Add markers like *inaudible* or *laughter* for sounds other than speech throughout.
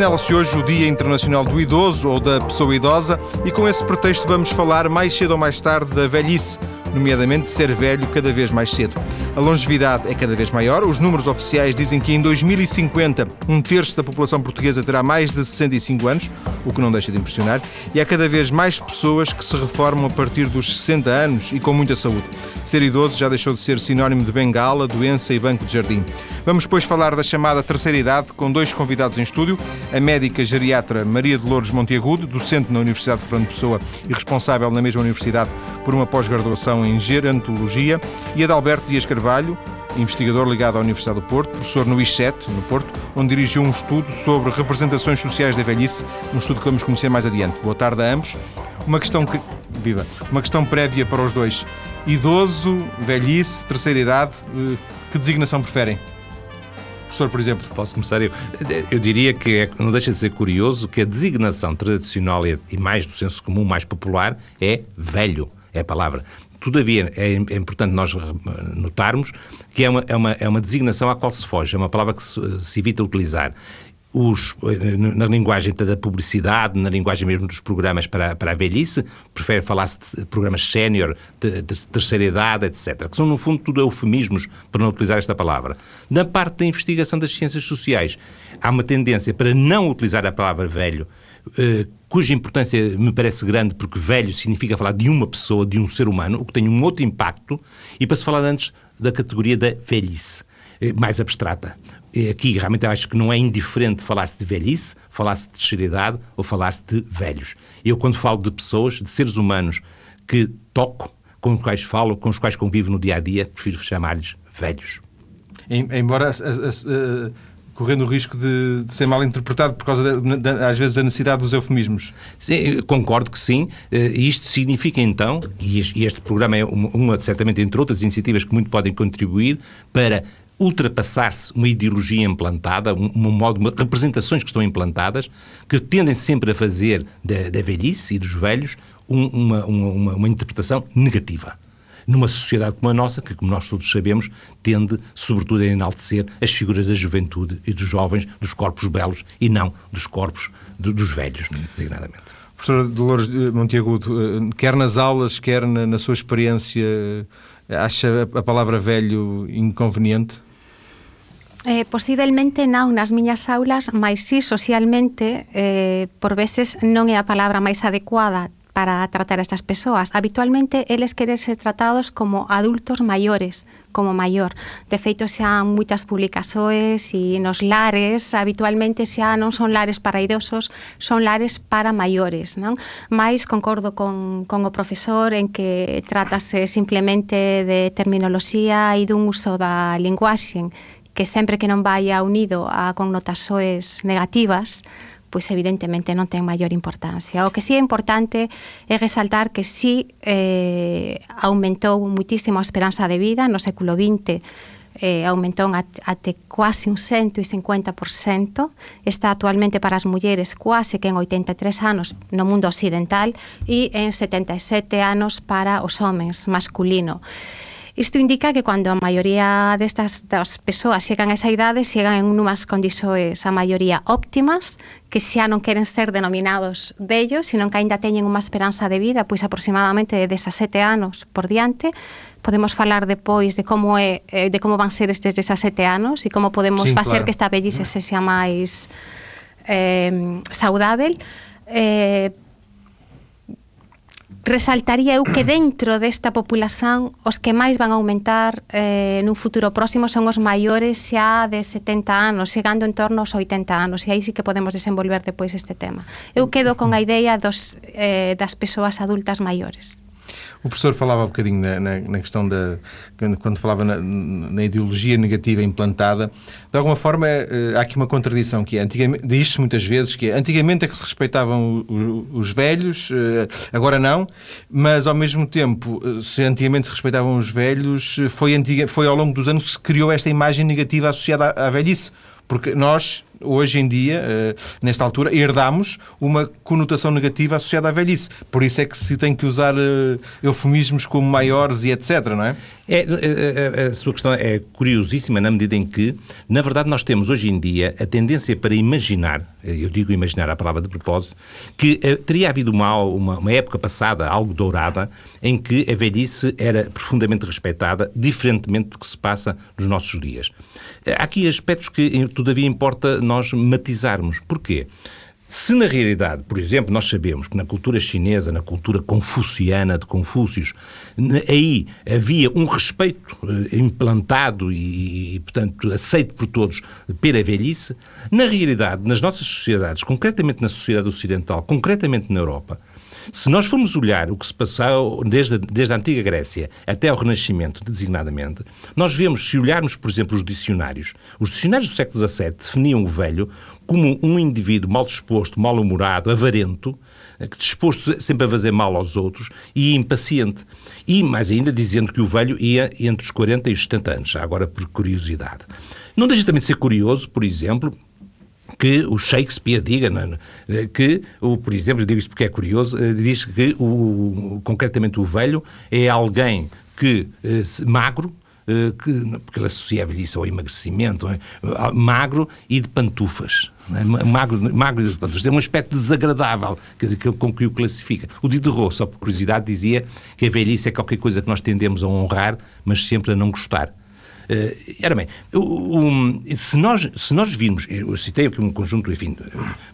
Assinala-se hoje o Dia Internacional do Idoso ou da Pessoa Idosa e com esse pretexto vamos falar mais cedo ou mais tarde da velhice nomeadamente de ser velho cada vez mais cedo. A longevidade é cada vez maior. Os números oficiais dizem que em 2050 um terço da população portuguesa terá mais de 65 anos, o que não deixa de impressionar, e há cada vez mais pessoas que se reformam a partir dos 60 anos e com muita saúde. Ser idoso já deixou de ser sinónimo de bengala, doença e banco de jardim. Vamos depois falar da chamada terceira idade com dois convidados em estúdio, a médica geriatra Maria Dolores Monteagudo, docente na Universidade de Fernando Pessoa e responsável na mesma universidade por uma pós-graduação em Gerontologia, e Adalberto Dias Carvalho, investigador ligado à Universidade do Porto, professor no ISET, no Porto, onde dirigiu um estudo sobre representações sociais da velhice, um estudo que vamos conhecer mais adiante. Boa tarde a ambos. Uma questão que. Viva! Uma questão prévia para os dois. Idoso, velhice, terceira idade, eh, que designação preferem? Professor, por exemplo. Posso começar eu? Eu diria que é, não deixa de ser curioso que a designação tradicional e mais do senso comum, mais popular, é velho. É a palavra. Todavia, é, é, importante nós notarmos que é uma, é, uma, é uma designação à qual se foge, é uma palavra que se, se evita utilizar. Os, na linguagem da publicidade, na linguagem mesmo dos programas para, para a velhice, prefere falar-se de programas sénior, de, de, terceira idade, etc., que são, no fundo, tudo eufemismos para não utilizar esta palavra. Na parte da investigação das ciências sociais, há uma tendência para não utilizar a palavra velho, eh, cuja importância me parece grande, porque velho significa falar de uma pessoa, de um ser humano, o que tem um outro impacto, e para se falar antes da categoria da velhice, eh, mais abstrata. Aqui realmente acho que não é indiferente falar-se de velhice, falar-se de terceira ou falar-se de velhos. Eu, quando falo de pessoas, de seres humanos que toco, com os quais falo, com os quais convivo no dia a dia, prefiro chamar-lhes velhos. Embora a correndo o risco de, de, ser mal interpretado por causa, às vezes, da necessidade dos eufemismos. Sim, concordo que sim. Eh, isto significa, então, e este programa é uma, certamente, entre outras iniciativas que muito podem contribuir para ultrapassar-se uma ideologia implantada, um, um modo, uma, representações que estão implantadas, que tendem sempre a fazer da, da velhice e dos velhos um, uma, uma, uma interpretação negativa numa sociedade como a nossa, que, como nós todos sabemos, tende, sobretudo, a enaltecer as figuras da juventude e dos jovens, dos corpos belos e não dos corpos do, dos velhos, designadamente. Professora Dolores Monteagudo, eh, quer nas aulas, quer na, na sua experiência, acha a palavra velho inconveniente? Eh, posiblemente non nas miñas aulas, mas si socialmente eh, por veces non é a palabra máis adecuada para tratar a estas persoas. Habitualmente, eles queren ser tratados como adultos maiores, como maior. De feito, xa moitas publicasoes e nos lares, habitualmente xa non son lares para idosos, son lares para maiores. Non? Mais concordo con, con o profesor en que tratase simplemente de terminoloxía e dun uso da linguaxe que sempre que non vaya unido a connotaxoes negativas, pois evidentemente non ten maior importancia. O que sí é importante é resaltar que sí eh, aumentou muitísimo a esperanza de vida no século XX eh, aumentou até quase un 150%, está actualmente para as mulleres quase que en 83 anos no mundo occidental e en 77 anos para os homens masculino. Isto indica que cando a maioría destas das persoas chegan a esa idade, chegan en unhas condisoes a maioría óptimas, que xa non queren ser denominados vellos, sino que aínda teñen unha esperanza de vida, pois aproximadamente de 17 anos por diante, podemos falar depois de como é eh, de como van ser estes 17 anos e como podemos sí, facer claro. que esta vellice se sea máis eh, saudável eh, resaltaría eu que dentro desta populación os que máis van a aumentar eh, nun futuro próximo son os maiores xa de 70 anos, chegando en torno aos 80 anos, e aí sí que podemos desenvolver depois este tema. Eu quedo con a idea dos, eh, das persoas adultas maiores. O professor falava um bocadinho na, na, na questão da. quando falava na, na, ideologia negativa implantada. De alguma forma, eh, há aqui uma contradição que é. Antigamente, diz-se muitas vezes que é, antigamente é que se respeitavam os, os velhos, eh, agora não, mas ao mesmo tempo, eh, se antigamente se respeitavam os velhos, foi, antiga, foi ao longo dos anos que se criou esta imagem negativa associada à, à velhice. Porque nós, hoje em dia, eh, nesta altura, herdamos uma conotação negativa associada à velhice. Por isso é que se tem que usar eh, eufemismos como maiores e etc, não é? É, a, a, a, sua questão é curiosíssima na medida em que, na verdade, nós temos hoje em dia a tendência para imaginar, eu digo imaginar a palavra de propósito, que teria havido uma, uma, uma, época passada, algo dourada, em que a velhice era profundamente respeitada, diferentemente do que se passa nos nossos dias. Há aqui aspectos que, todavia, importa nós matizarmos. Porquê? Se na realidade, por exemplo, nós sabemos que na cultura chinesa, na cultura confuciana de Confúcios, aí havia um respeito eh, implantado e, e, portanto, aceito por todos pela velhice, na realidade, nas nossas sociedades, concretamente na sociedade ocidental, concretamente na Europa, se nós formos olhar o que se passou desde, desde a antiga Grécia até ao Renascimento, designadamente, nós vemos, se olharmos, por exemplo, os dicionários, os dicionários do século XVII definiam o velho como um indivíduo mal disposto, mal-humorado, avarento, eh, disposto sempre a fazer mal aos outros e impaciente. E, mais ainda, dizendo que o velho ia entre os 40 e os 70 anos, agora por curiosidade. Não deixa também de ser curioso, por exemplo, que o Shakespeare diga não, é? que, o, por exemplo, digo isto porque é curioso, eh, diz que o, concretamente o velho é alguém que eh, magro, eh, que, porque ele associa a velhice ao emagrecimento, é? magro e de pantufas. É? Magro, magro e de pantufas. Tem um aspecto desagradável que, que, com que o classifica. O Diderot, só por curiosidade, dizia que a velhice é qualquer coisa que nós tendemos a honrar, mas sempre a não gostar. Uh, ora bem, se, nós, se nós virmos, eu citei aqui um conjunto, enfim,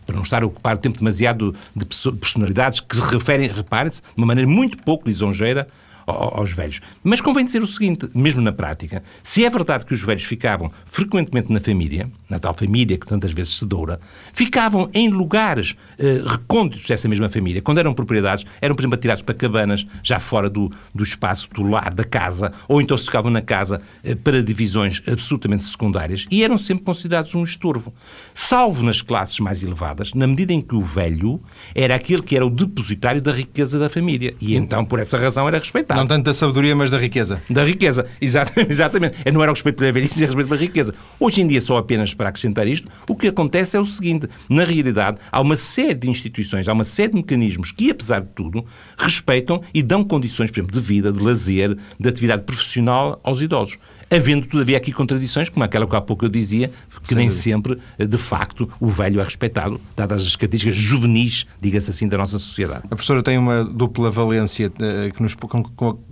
para não estar a ocupar o tempo demasiado de personalidades que se referem, reparem-se, de uma maneira muito pouco lisonjeira aos velhos. Mas convém dizer o seguinte, mesmo na prática, se é verdade que os velhos ficavam frequentemente na família, na tal família que tantas vezes se doura, ficavam em lugares uh, recônditos dessa mesma família. Quando eram propriedades, eram, por exemplo, atirados para cabanas, já fora do, do espaço do lar, da casa, ou então se ficavam na casa uh, para divisões absolutamente secundárias e eram sempre considerados um estorvo. Salvo nas classes mais elevadas, na medida em que o velho era aquele que era o depositário da riqueza da família. E então, por essa razão, era respeitado. Não tanto da sabedoria, mas da riqueza. Da riqueza, *laughs* exatamente. Não era o respeito pela velhice, era o respeito pela riqueza. Hoje em dia, só apenas para acrescentar isto, o que acontece é o seguinte: na realidade, há uma série de instituições, há uma série de mecanismos que, apesar de tudo, respeitam e dão condições, por exemplo, de vida, de lazer, de atividade profissional aos idosos havendo todavia aqui contradições, como aquela que há pouco eu dizia, que Sem nem dúvida. sempre, de facto, o velho é respeitado, dadas as características juvenis, diga-se assim, da nossa sociedade. A professora tem uma dupla valência eh, que, nos,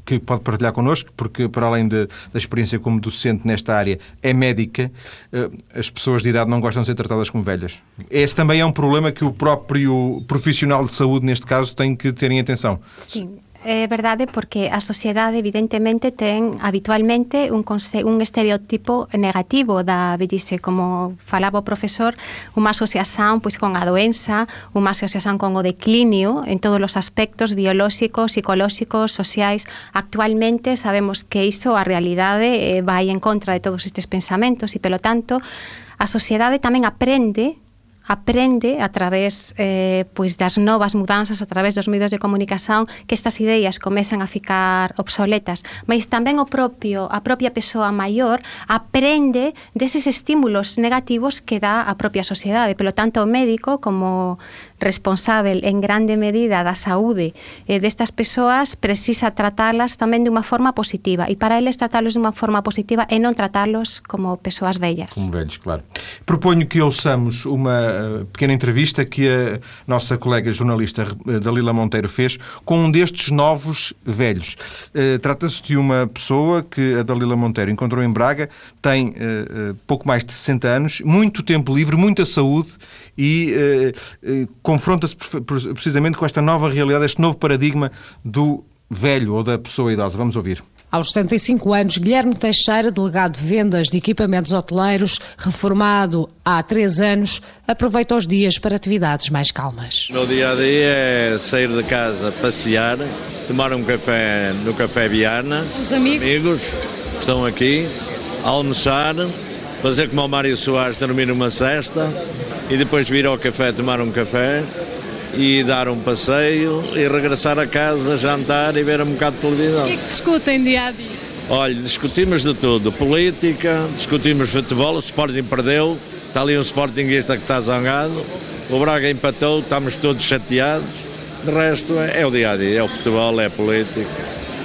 que pode partilhar connosco, porque, para além de, da experiência como docente nesta área, é médica, eh, as pessoas de idade não gostam de ser tratadas como velhas. Esse também é um problema que o próprio profissional de saúde, neste caso, tem que ter em atenção. Sim, é verdade porque a sociedade evidentemente ten habitualmente un, un estereotipo negativo da vellice, como falaba o profesor, unha asociación pois con a doenza, unha asociación con o declinio en todos os aspectos biolóxicos, psicolóxicos, sociais. Actualmente sabemos que iso a realidade eh, vai en contra de todos estes pensamentos e pelo tanto a sociedade tamén aprende aprende a través eh, pois das novas mudanzas a través dos medios de comunicación que estas ideas comezan a ficar obsoletas, mas tamén o propio a propia persoa maior aprende deses estímulos negativos que dá a propia sociedade, pelo tanto o médico como responsável en grande medida da saúde eh, destas persoas precisa tratalas tamén de unha forma positiva e para eles tratalos de unha forma positiva e non tratalos como persoas vellas. Como velhos, claro. Proponho que ouçamos uma eh, pequena entrevista que a nossa colega jornalista eh, Dalila Monteiro fez com um destes novos velhos. Eh, trata-se de uma pessoa que a Dalila Monteiro encontrou em Braga, tem pouco mais de 60 anos, muito tempo livre, muita saúde e confronta-se precisamente com esta nova realidade, este novo paradigma do velho ou da pessoa idosa. Vamos ouvir. Aos 75 anos, Guilherme Teixeira, delegado de vendas de equipamentos hoteleiros, reformado há três anos, aproveita os dias para atividades mais calmas. O meu dia a dia é sair de casa, passear, tomar um café no Café Viana. Os amigos? amigos que estão aqui, almoçar, fazer como o Mário Soares, dormir uma cesta e depois vir ao café tomar um café e dar um passeio e regressar a casa, jantar e ver um bocado de televisão. O que é que discutem dia a dia? Olha, discutimos de tudo, política, discutimos futebol, o Sporting perdeu, Está ali um Sportingista que está zangado, o Braga empatou, estamos todos chateados. De resto, é, é o dia a dia, é o futebol, é a política,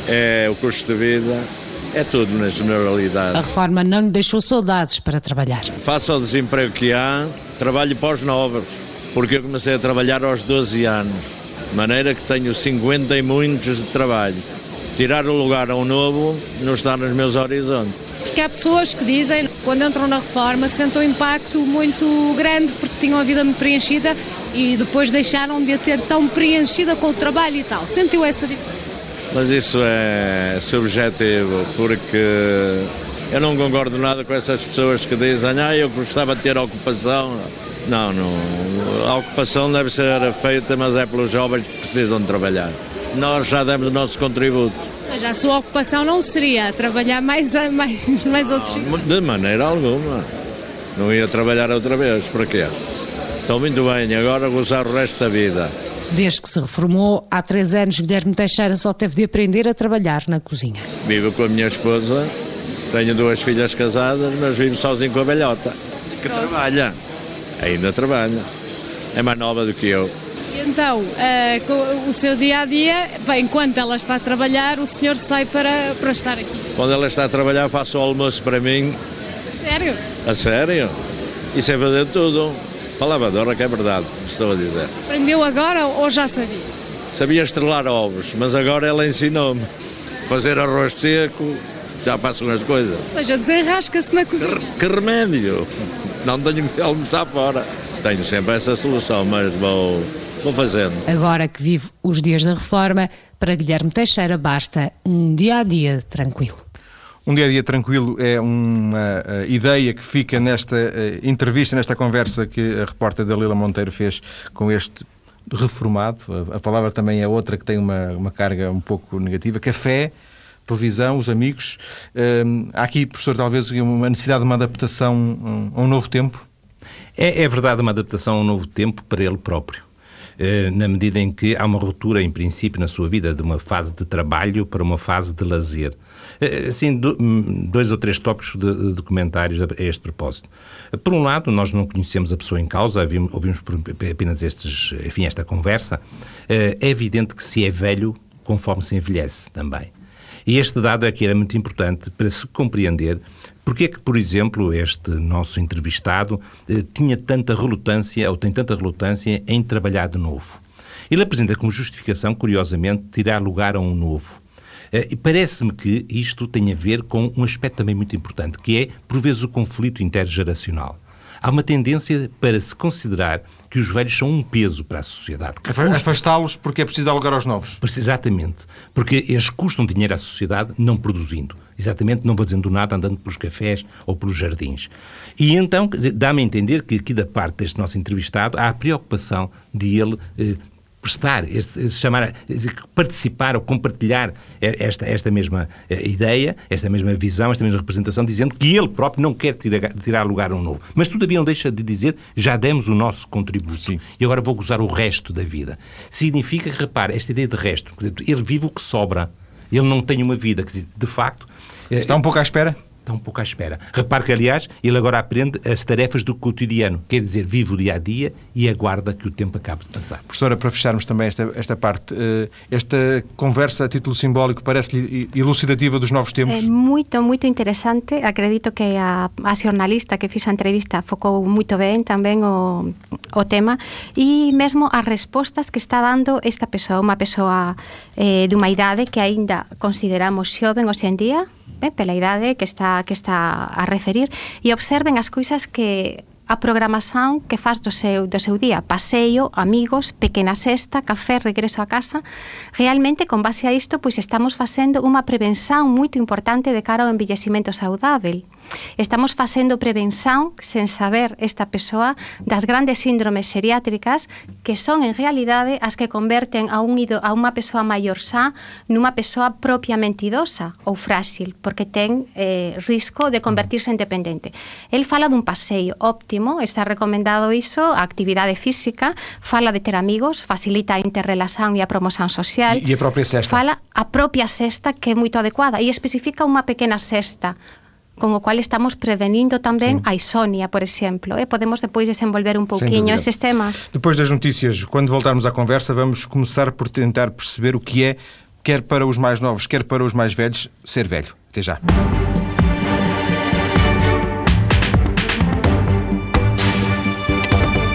é o custo de vida, é tudo na generalidade. A reforma não lhe deixou saudades para trabalhar. Faça o desemprego que há, trabalho para os novos, porque eu comecei a trabalhar aos 12 anos, de maneira que tenho 50 e muitos de trabalho. Tirar o lugar a um novo não está nos meus horizontes. Porque há pessoas que dizem, quando entram na reforma, sentem um impacto muito grande porque tinham a vida muito preenchida e depois deixaram de a ter tão preenchida com o trabalho e tal. Sentiu essa diferença? Mas isso é subjetivo, porque eu não concordo nada com essas pessoas que dizem ah, eu gostava de ter ocupação. Não, não. A ocupação deve ser feita, mas é pelos jovens que precisam de trabalhar. Nós já demos o nosso contributo. Ou seja, a sua ocupação não seria trabalhar mais, *laughs* mais, mais outros De maneira alguma. Não ia trabalhar outra vez. Para quê? Estou muito bem, agora gozar o resto da vida. Desde que se reformou, há três anos, Guilherme Teixeira só teve de aprender a trabalhar na cozinha. Vivo com a minha esposa, tenho duas filhas casadas, mas vivo sozinho com a velhota, que trabalha, ainda trabalha. É mais nova do que eu. Então, uh, o seu dia a dia, bem, enquanto ela está a trabalhar, o senhor sai para, para estar aqui? Quando ela está a trabalhar, faço o almoço para mim. Sério? A sério? Isso é fazer tudo. Palavra de honra que é verdade, estou a dizer. Aprendeu agora ou já sabia? Sabia estrelar ovos, mas agora ela ensinou-me. Fazer arroz seco, já faço umas coisas. Ou seja, desenrasca-se na cozinha. Que, que remédio! Não tenho que almoçar fora. Tenho sempre essa solução, mas vou, vou fazendo. Agora que vive os dias da reforma, para Guilherme Teixeira basta um dia a dia tranquilo. Um dia a dia tranquilo é uma uh, ideia que fica nesta uh, entrevista, nesta conversa que a repórter Dalila Monteiro fez com este reformado. A, palavra também é outra que tem uma, uma carga um pouco negativa. Café, televisão, os amigos. Uh, há aqui, professor, talvez uma necessidade de uma adaptação a um novo tempo? É, é verdade, uma adaptação a um novo tempo para ele próprio na medida em que há uma ruptura, em princípio, na sua vida, de uma fase de trabalho para uma fase de lazer. Assim, dois ou três tópicos de, de comentários a este propósito. Por um lado, nós não conhecemos a pessoa em causa, ouvimos apenas estes, enfim, esta conversa. Eh, é evidente que se é velho conforme se envelhece também. E este dado é que era muito importante para se compreender porque é que, por exemplo, este nosso entrevistado eh, tinha tanta relutância, ou tem tanta relutância, em trabalhar de novo. Ele apresenta como justificação, curiosamente, tirar lugar a um novo. Eh, e parece-me que isto tem a ver com um aspecto também muito importante, que é, por vezes, o conflito intergeracional. Há uma tendência para se considerar que os velhos são um peso para a sociedade. Afastá-los porque é preciso dar lugar aos novos. Exatamente. Porque eles custam dinheiro à sociedade não produzindo. Exatamente, não fazendo nada, andando pelos cafés ou pelos jardins. E então, dá-me a entender que aqui da parte deste nosso entrevistado há a preocupação de ele eh, prestar, chamar, participar ou compartilhar esta, esta mesma eh, ideia, esta mesma visão, esta mesma representação, dizendo que ele próprio não quer tirar, tirar lugar a um novo. Mas todavia não deixa de dizer, já demos o nosso contributo Sim. e agora vou gozar o resto da vida. Significa que, repare, esta ideia de resto, ele vive o que sobra. Ele não tem uma vida, quer dizer, de facto... Está um pouco à espera? Um pouco à espera. Repare que, aliás, ele agora aprende as tarefas do cotidiano, quer dizer, vive o dia a dia e aguarda que o tempo acabe de passar. Professora, para fecharmos também esta, esta parte, eh, esta conversa a título simbólico parece-lhe elucidativa dos novos tempos? É muito, muito interessante. Acredito que a, a jornalista que fez a entrevista focou muito bem também o, o tema e mesmo as respostas que está dando esta pessoa, uma pessoa eh, de uma idade que ainda consideramos jovem hoje em dia, eh, pela idade que está, que está a referir, e observen as cousas que a programación que faz do seu, do seu día. Paseo, amigos, pequena sesta, café, regreso a casa. Realmente, con base a isto, pois estamos facendo unha prevención moito importante de cara ao envellecimento saudável. Estamos facendo prevención sen saber esta persoa das grandes síndromes seriátricas que son en realidade as que converten a un ido, a unha persoa maior xa nunha persoa propiamente idosa ou frágil, porque ten eh, risco de convertirse en dependente. El fala dun paseo óptimo, está recomendado iso, a actividade física, fala de ter amigos, facilita a interrelación e a promoción social. E, e a propia sexta. Fala a propia sexta que é moito adecuada e especifica unha pequena sexta con o cual estamos prevenindo tamén a insomnia, por exemplo. Eh? Podemos depois desenvolver un pouquiño esses temas. Depois das notícias, quando voltarmos à conversa, vamos começar por tentar perceber o que é, quer para os mais novos, quer para os mais velhos, ser velho. Até já.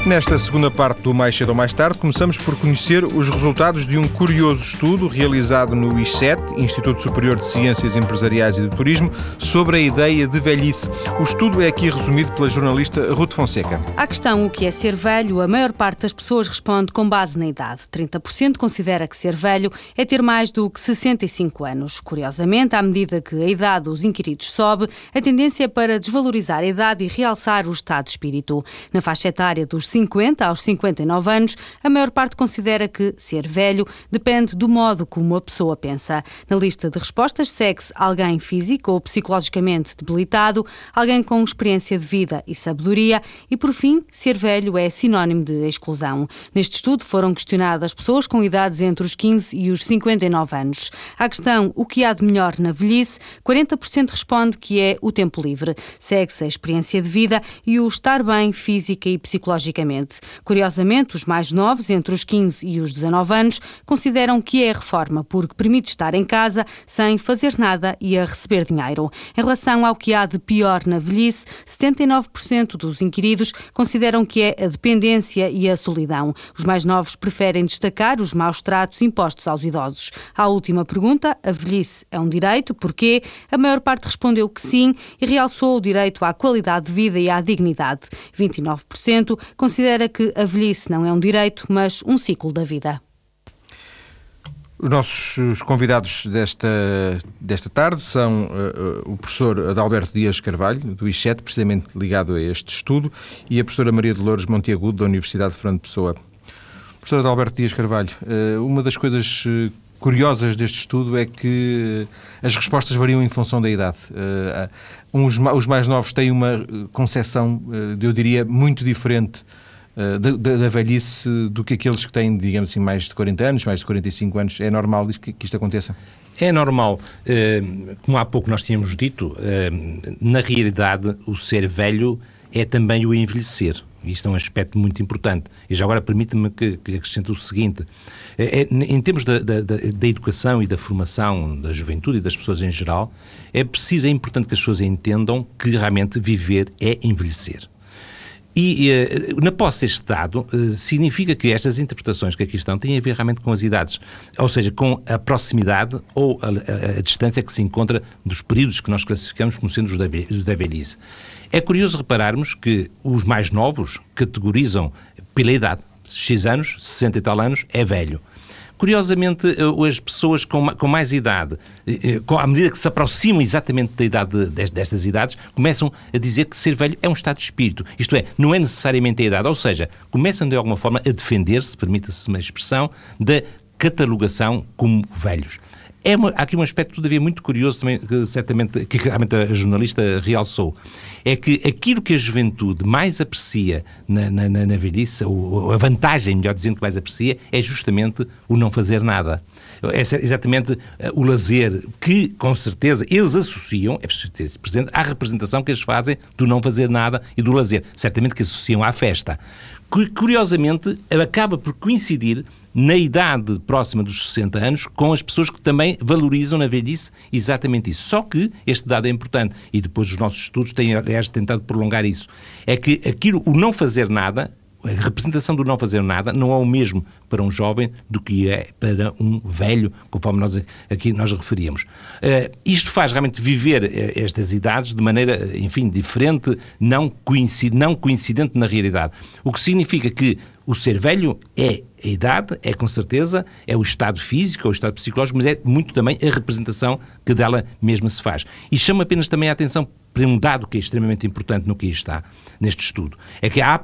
Nesta segunda parte do Mais Cedo ou Mais Tarde, começamos por conhecer os resultados de um curioso estudo realizado no ISET, Instituto Superior de Ciências Empresariais e de Turismo, sobre a ideia de velhice. O estudo é aqui resumido pela jornalista Ruth Fonseca. À questão o que é ser velho, a maior parte das pessoas responde com base na idade. 30% considera que ser velho é ter mais do que 65 anos. Curiosamente, à medida que a idade dos inquiridos sobe, a tendência é para desvalorizar a idade e realçar o estado de espírito. Na faixa etária dos 50 aos 59 anos, a maior parte considera que ser velho depende do modo como a pessoa pensa. Na lista de respostas segue-se alguém físico ou psicologicamente debilitado, alguém com experiência de vida e sabedoria e, por fim, ser velho é sinónimo de exclusão. Neste estudo foram questionadas pessoas com idades entre os 15 e os 59 anos. À questão o que há de melhor na velhice, 40% responde que é o tempo livre. Segue-se a experiência de vida e o estar bem física e psicologicamente Curiosamente, os mais novos, entre os 15 e os 19 anos, consideram que é a reforma porque permite estar em casa sem fazer nada e a receber dinheiro. Em relação ao que há de pior na velhice, 79% dos inquiridos consideram que é a dependência e a solidão. Os mais novos preferem destacar os maus tratos impostos aos idosos. À última pergunta, a velhice é um direito? Porquê? A maior parte respondeu que sim e realçou o direito à qualidade de vida e à dignidade. 29% consideram considera que a velhice não é um direito, mas um ciclo da vida. Os nossos convidados desta, desta tarde são uh, o professor Adalberto Dias Carvalho, do ICHET, precisamente ligado a este estudo, e a professora Maria Dolores Monteagudo, da Universidade de Fernando Pessoa. Professor Adalberto Dias Carvalho, uh, uma das coisas curiosas deste estudo é que as respostas variam em função da idade. Uns, os mais novos têm uma concepção, eu diria, muito diferente da, da, velhice do que aqueles que têm, digamos assim, mais de 40 anos, mais de 45 anos. É normal que, que isto aconteça? É normal. Eh, como há pouco nós tínhamos dito, eh, na realidade, o ser velho é também o envelhecer. Isto é um aspecto muito importante. E já agora permite-me que, que acrescente o seguinte: é, em termos da, da, da, educação e da formação da juventude e das pessoas em geral, é preciso, é importante que as pessoas entendam que realmente viver é envelhecer. E uh, na posse deste dado, uh, significa que estas interpretações que aqui estão têm a ver realmente com as idades, ou seja, com a proximidade ou a, a, a distância que se encontra dos períodos que nós classificamos como sendo os da, os da velhice. É curioso repararmos que os mais novos categorizam pela idade. X anos, 60 e tal anos, é velho. Curiosamente, eh, as pessoas com, com mais idade, eh, eh, à medida que se aproximam exatamente da idade destas idades, começam a dizer que ser velho é um estado de espírito. Isto é, não é necessariamente a idade. Ou seja, começam de alguma forma a defender-se, permita-se uma expressão, da catalogação como velhos. É uma, há aqui um aspecto, todavia, muito curioso também, que certamente, que realmente a jornalista realçou. É que aquilo que a juventude mais aprecia na, na, na velhice, ou a vantagem, melhor dizendo, que mais aprecia, é justamente o não fazer nada. É exatamente eh, o lazer que, com certeza, eles associam, é ter presente, à representação que eles fazem do não fazer nada e do lazer. Certamente que associam à festa. Curiosamente, acaba por coincidir na idade próxima dos 60 anos com as pessoas que também valorizam na velhice exatamente isso. Só que este dado é importante e depois os nossos estudos têm, aliás, tentado prolongar isso. É que aquilo, o não fazer nada, a representação do não fazer nada não é o mesmo para um jovem do que é para um velho, conforme nós aqui nós referíamos. Uh, isto faz realmente viver eh, estas idades de maneira, enfim, diferente, não, não coincidente na realidade. O que significa que o ser velho é a idade, é com certeza, é o estado físico, é o estado psicológico, mas é muito também a representação que dela mesma se faz. E chama apenas também a atenção para um dado que é extremamente importante no que está neste estudo. É que há,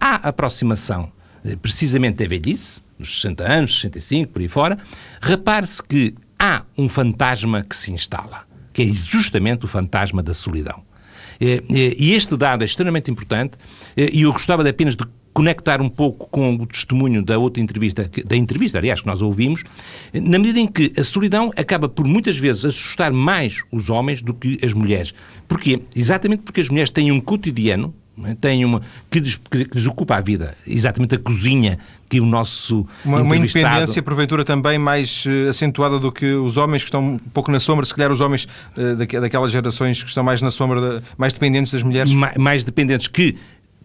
há aproximação eh, precisamente da velhice, dos 60 anos, 65, por aí fora, repare-se que há um fantasma que se instala, que é justamente o fantasma da solidão. Eh, eh, e este dado é extremamente importante e eu gostava de apenas de conectar um pouco com o testemunho da outra entrevista, da entrevista, aliás, que nós ouvimos, na medida em que a solidão acaba por muitas vezes assustar mais os homens do que as mulheres. Porquê? Exatamente porque as mulheres têm um cotidiano é? têm uma que lhes, que lhes, ocupa a vida, exatamente a cozinha que o nosso uma, uma independência porventura também mais uh, acentuada do que os homens que estão um pouco na sombra, se calhar os homens uh, daquelas gerações que estão mais na sombra, mais dependentes das mulheres, mais, mais dependentes que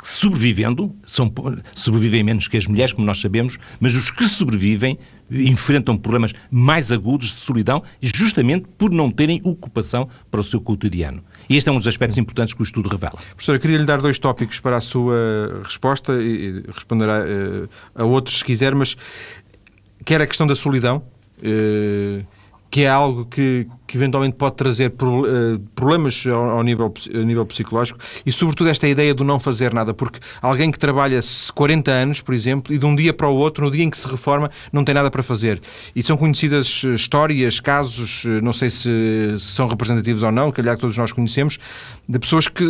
sobrevivendo, são, sobrevivem menos que as mulheres, como nós sabemos, mas os que sobrevivem enfrentam problemas mais agudos de solidão, justamente por não terem ocupação para o seu cotidiano. E este é um dos aspectos importantes que o estudo revela. Professor, eu queria lhe dar dois tópicos para a sua resposta e responderá uh, a outros se quiser, mas quer a questão da solidão, uh, que é algo que, que eventualmente pode trazer eh, problemas ao, nível, ao nível psicológico e, sobretudo, esta ideia do não fazer nada, porque alguém que trabalha 40 anos, por exemplo, e de um dia para o outro, no dia em que se reforma, não tem nada para fazer. E são conhecidas eh, histórias, casos, eh, não sei se são representativos ou não, calhar que todos nós conhecemos, de pessoas que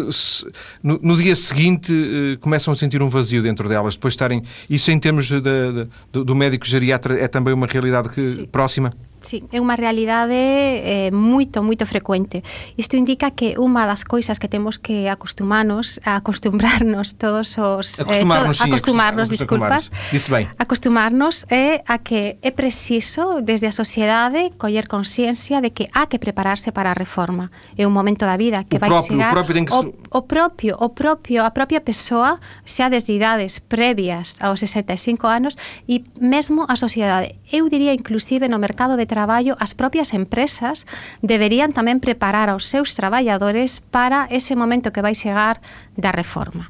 no, no, dia seguinte começam a sentir um vazio dentro delas, depois de estarem. Isso, em termos de, de, do médico geriatra, é também uma realidade que, próxima? Sí, é unha realidade eh, moito, moito frecuente. Isto indica que unha das coisas que temos que acostumarnos, *laughs* acostumbrarnos todos os... Acostumarnos, eh, to, acostumarnos, sí, acostumarnos, disculpas. Dice ben. Acostumarnos é eh, a que é preciso desde a sociedade coller conciencia de que há que prepararse para a reforma. É un momento da vida que o vai propio, chegar... O propio, que... o, o propio, o propio, a propia persoa, xa desde idades previas aos 65 anos, e mesmo a sociedade. Eu diría inclusive no mercado de traballo, as propias empresas deberían tamén preparar aos seus traballadores para ese momento que vai chegar da reforma.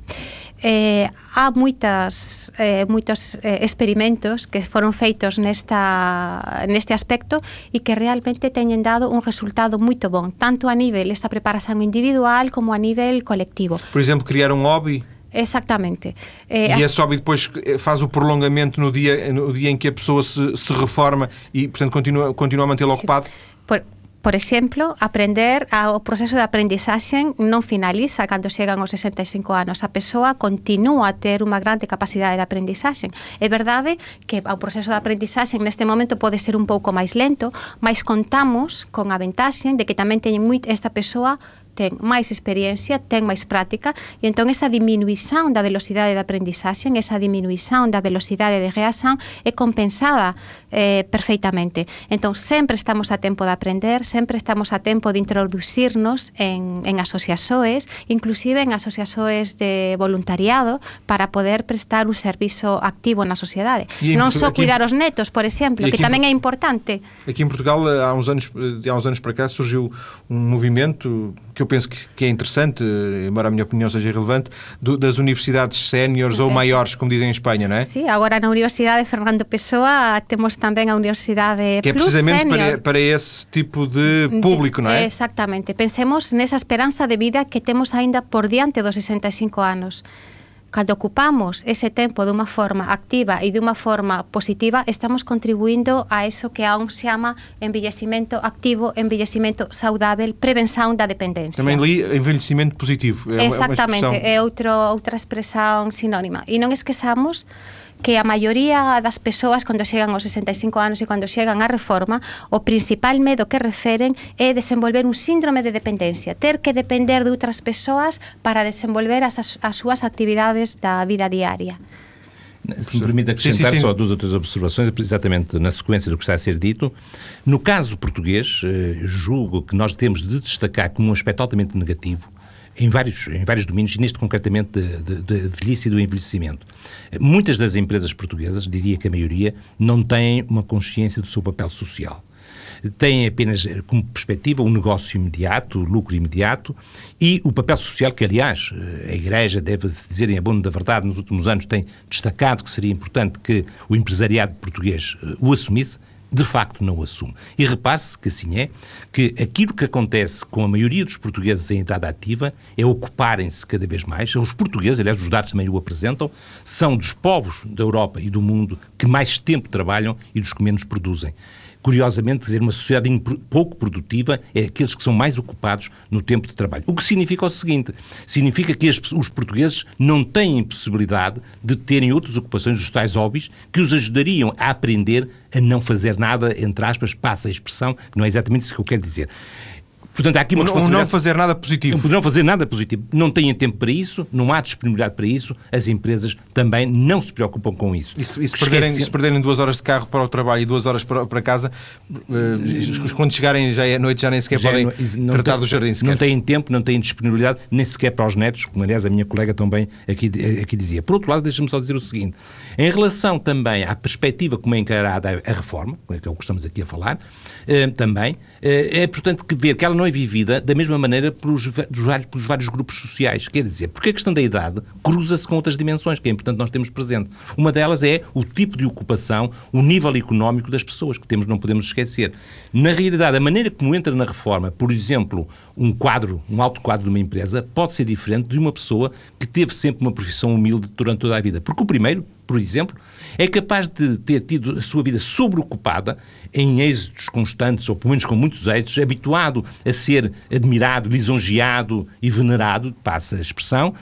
Eh, há moitas, eh, eh, experimentos que foron feitos nesta, neste aspecto e que realmente teñen dado un resultado moito bon, tanto a nivel esta preparación individual como a nivel colectivo. Por exemplo, criar un hobby Exactamente. Eh, e as... sobe depois eh, faz o prolongamento no dia, no dia em que a pessoa se, se reforma e, portanto, continua, continua a mantê-lo ocupado? Por, por exemplo, aprender, o proceso de aprendizaxe non finaliza cando chegan aos 65 anos. A persoa continúa a ter unha grande capacidade de aprendizaxe. É verdade que o proceso de aprendizaxe neste momento pode ser un pouco máis lento, mas contamos con a ventaxe de que tamén teñen moito esta persoa ten máis experiencia, ten máis práctica e entón esa diminuición da velocidade de aprendizaxe, esa diminuición da velocidade de reación é compensada eh, perfeitamente. Entón sempre estamos a tempo de aprender, sempre estamos a tempo de introducirnos en, en asociações, inclusive en asociações de voluntariado para poder prestar un servizo activo na sociedade. Non só cuidar os netos, por exemplo, que tamén é importante. Aqui em Portugal, há uns anos, há uns anos para cá, surgiu um movimento que eu penso que, que, é interessante, embora a minha opinião seja irrelevante, do, das universidades séniores ou maiores, como dizem em Espanha, não é? Sim, agora na Universidade Fernando Pessoa temos também a Universidade Que é precisamente para, para, esse tipo de público, não é? Exatamente. Pensemos nessa esperança de vida que temos ainda por diante dos 65 anos. Cando ocupamos ese tempo dunha forma activa e dunha forma positiva, estamos contribuindo a eso que aún se chama envellecimento activo, envellecimento saudável, prevención da dependencia. Tamén li envellecimento positivo. É Exactamente, é outro, outra expresión sinónima. E non esquezamos que a maioría das persoas cando chegan aos 65 anos e cando chegan á reforma, o principal medo que referen é desenvolver un síndrome de dependencia, ter que depender de outras persoas para desenvolver as, as súas actividades da vida diaria. Se me permite acrescentar sim, sim, sim. só duas ou três observações, exatamente na sequência do que está a ser dito. No caso português, eh, julgo que nós temos de destacar como um aspecto altamente negativo em vários, em vários domínios, e neste concretamente de velhice e do envelhecimento. Muitas das empresas portuguesas, diria que a maioria, não têm uma consciência do seu papel social têm apenas como perspectiva o um negócio imediato, o lucro imediato e o papel social que, aliás, a Igreja, deve-se dizer em abono da verdade, nos últimos anos tem destacado que seria importante que o empresariado português eh, o assumisse, de facto não assume. E repare-se que assim é, que aquilo que acontece com a maioria dos portugueses em idade ativa é ocuparem-se cada vez mais. Os portugueses, aliás, os dados também o apresentam, são dos povos da Europa e do mundo que mais tempo trabalham e dos que menos produzem. Curiosamente, dizer uma sociedade pouco produtiva é aqueles que são mais ocupados no tempo de trabalho. O que significa o seguinte: significa que as, os portugueses não têm possibilidade de terem outras ocupações, os tais hobbies, que os ajudariam a aprender a não fazer nada, entre aspas, passa a expressão, não é exatamente isso que eu quero dizer. Portanto, há aqui uma responsabilidade... não fazer nada positivo. Não fazer nada positivo. Não têm tempo para isso, não há disponibilidade para isso, as empresas também não se preocupam com isso. E se, e se perderem, se perderem duas horas de carro para o trabalho e duas horas para, para casa, uh, quando chegarem já é noite, já nem sequer já é podem é, tratar tem, do jardim sequer. Não têm tempo, não têm disponibilidade, nem sequer para os netos, como aliás a minha colega também aqui, aqui dizia. Por outro lado, deixa-me só dizer o seguinte, em relação também à perspectiva como é encarada a reforma, que é o que estamos aqui a falar, uh, também, uh, é portanto que ver que ela não é vivida da mesma maneira pelos, pelos, pelos vários grupos sociais. Quer dizer, porque a questão da idade cruza-se com outras dimensões que é importante nós termos presente. Uma delas é o tipo de ocupação, o nível económico das pessoas que temos, não podemos esquecer. Na realidade, a maneira como entra na reforma, por exemplo, um quadro, um alto quadro de uma empresa, pode ser diferente de uma pessoa que teve sempre uma profissão humilde durante toda a vida. Porque o primeiro, por exemplo, é capaz de ter tido a sua vida sobreocupada em êxitos constantes, ou pelo menos com muitos êxitos, habituado a ser admirado, lisonjeado e venerado, passa a expressão,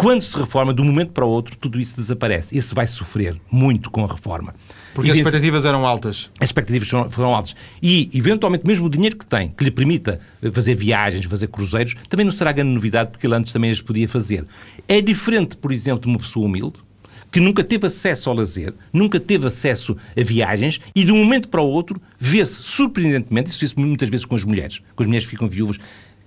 quando se reforma, de um momento para o outro, tudo isso desaparece. Esse vai sofrer muito com a reforma. Porque as expectativas eram altas. As expectativas foram altas. E, eventualmente, mesmo o dinheiro que tem, que lhe permita fazer viagens, fazer cruzeiros, também não será grande novidade, porque ele antes também as podia fazer. É diferente, por exemplo, de uma pessoa humilde, que nunca teve acesso ao lazer, nunca teve acesso a viagens e de um momento para o outro vê-se surpreendentemente, isso vê-se muitas vezes com as mulheres, com as mulheres que ficam viúvas,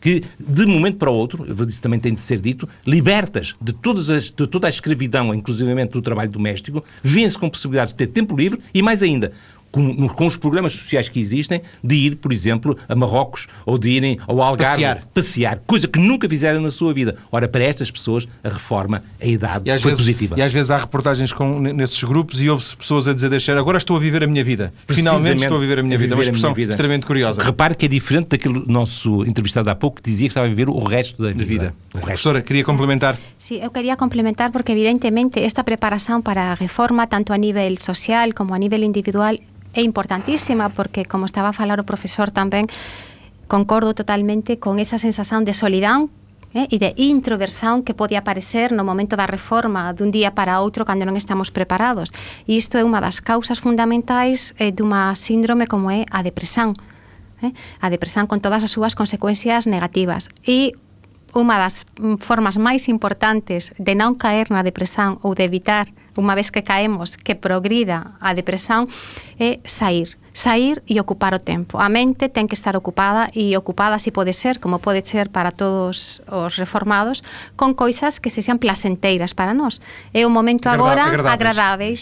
que de um momento para o outro, isso também tem de ser dito, libertas de, todas as, de toda a escravidão, inclusivamente do trabalho doméstico, vêm-se com possibilidades de ter tempo livre e mais ainda, com, com, os programas sociais que existem, de ir, por exemplo, a Marrocos ou de irem ao Algarve passear, passear coisa que nunca fizeram na sua vida. Ora, para estas pessoas, a reforma, a idade foi vezes, positiva. E às vezes há reportagens com, nesses grupos e ouve-se pessoas a dizer deixar agora estou a viver a minha vida. Finalmente estou a viver a minha a vida. Uma expressão vida. extremamente curiosa. Repare que é diferente daquele nosso entrevistado há pouco que dizia que estava a viver o resto da vida. vida. O resto. Professora, queria complementar? Sim, eu queria complementar porque evidentemente esta preparação para a reforma, tanto a nível social como a nível individual, é importantísima porque, como estaba a falar o profesor tamén, concordo totalmente con esa sensación de solidão eh, e de introversión que pode aparecer no momento da reforma dun día para outro cando non estamos preparados. E isto é unha das causas fundamentais eh, dunha síndrome como é a depresión. Eh? A depresión con todas as súas consecuencias negativas. E unha das formas máis importantes de non caer na depresión ou de evitar unha vez que caemos, que progrida a depresión, é sair sair e ocupar o tempo. A mente ten que estar ocupada e ocupada si pode ser, como pode ser para todos os reformados, con coisas que se sean placenteiras para nós. É o momento agora agradables. agradáveis.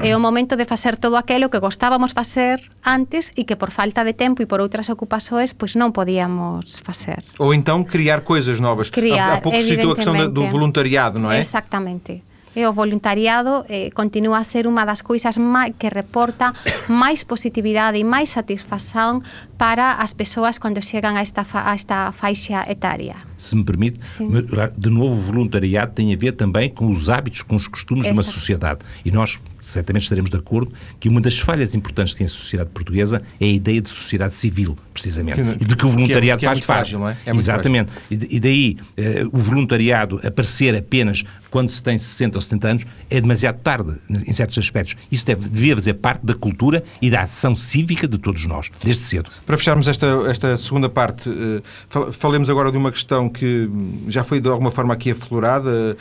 É o momento de facer todo aquilo que gostábamos facer antes e que por falta de tempo e por outras ocupações pois non podíamos facer. Ou então criar coisas novas. Criar, Há pouco citou a questão do voluntariado, non é? Exactamente. E o voluntariado eh, continúa a ser unha das coisas que reporta *coughs* máis positividade e máis satisfacción para as persoas cando chegan a esta, fa a esta faixa etária. Se me permite, Sim. de novo, o voluntariado tem a ver também com os hábitos, com os costumes Exato. de uma sociedade. E nós certamente estaremos de acordo que uma das falhas importantes que tem a sociedade portuguesa é a ideia de sociedade civil, precisamente. Que, e de que o voluntariado que é, que é faz parte. Frágil, é? É Exatamente. Frágil. E daí eh, o voluntariado aparecer apenas quando se tem 60 ou 70 anos é demasiado tarde, em certos aspectos. Isso deve, devia fazer parte da cultura e da ação cívica de todos nós, desde cedo. Para fecharmos esta, esta segunda parte, eh, falemos agora de uma questão que já foi de alguma forma aqui aflorada.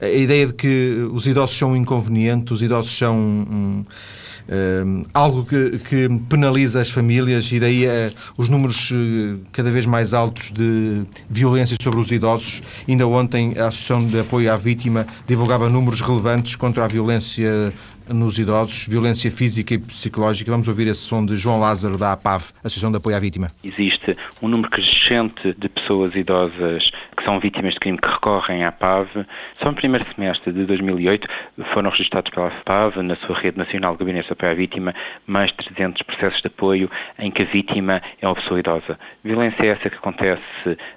Eh, a ideia de que os idosos são um inconveniente, os idosos são um, um, algo que, que, penaliza as famílias e daí uh, os números uh, cada vez mais altos de violências sobre os idosos. Ainda ontem a Associação de Apoio à Vítima divulgava números relevantes contra a violência nos idosos, violência física e psicológica. Vamos ouvir esse som de João Lázaro, da APAV, Associação de Apoio à Vítima. Existe um número crescente de pessoas idosas que são vítimas de crime que recorrem à PAV. Só no primeiro semestre de 2008 foram registrados pela PAV, na sua rede nacional de gabinete de apoio à vítima, mais de 300 processos de apoio em que a vítima é uma pessoa idosa. Violência é essa que acontece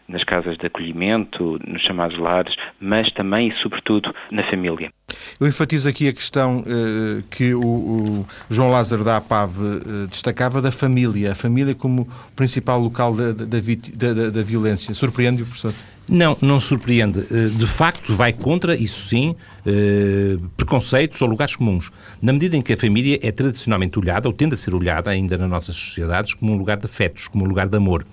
nas casas de acolhimento, nos chamados lares, mas também e sobretudo na família. Eu enfatizo aqui a questão uh, que o, o, João Lázaro da APAV uh, destacava da família, a família como principal local da, da, da, da violência. Surpreende-o, professor? Não, não surpreende. Eh, de facto, vai contra, isso sim, preconceitos ou lugares comuns. Na medida em que a família é tradicionalmente olhada, ou tende a ser olhada ainda nas nossas sociedades, como um lugar de afetos, como um lugar de amor.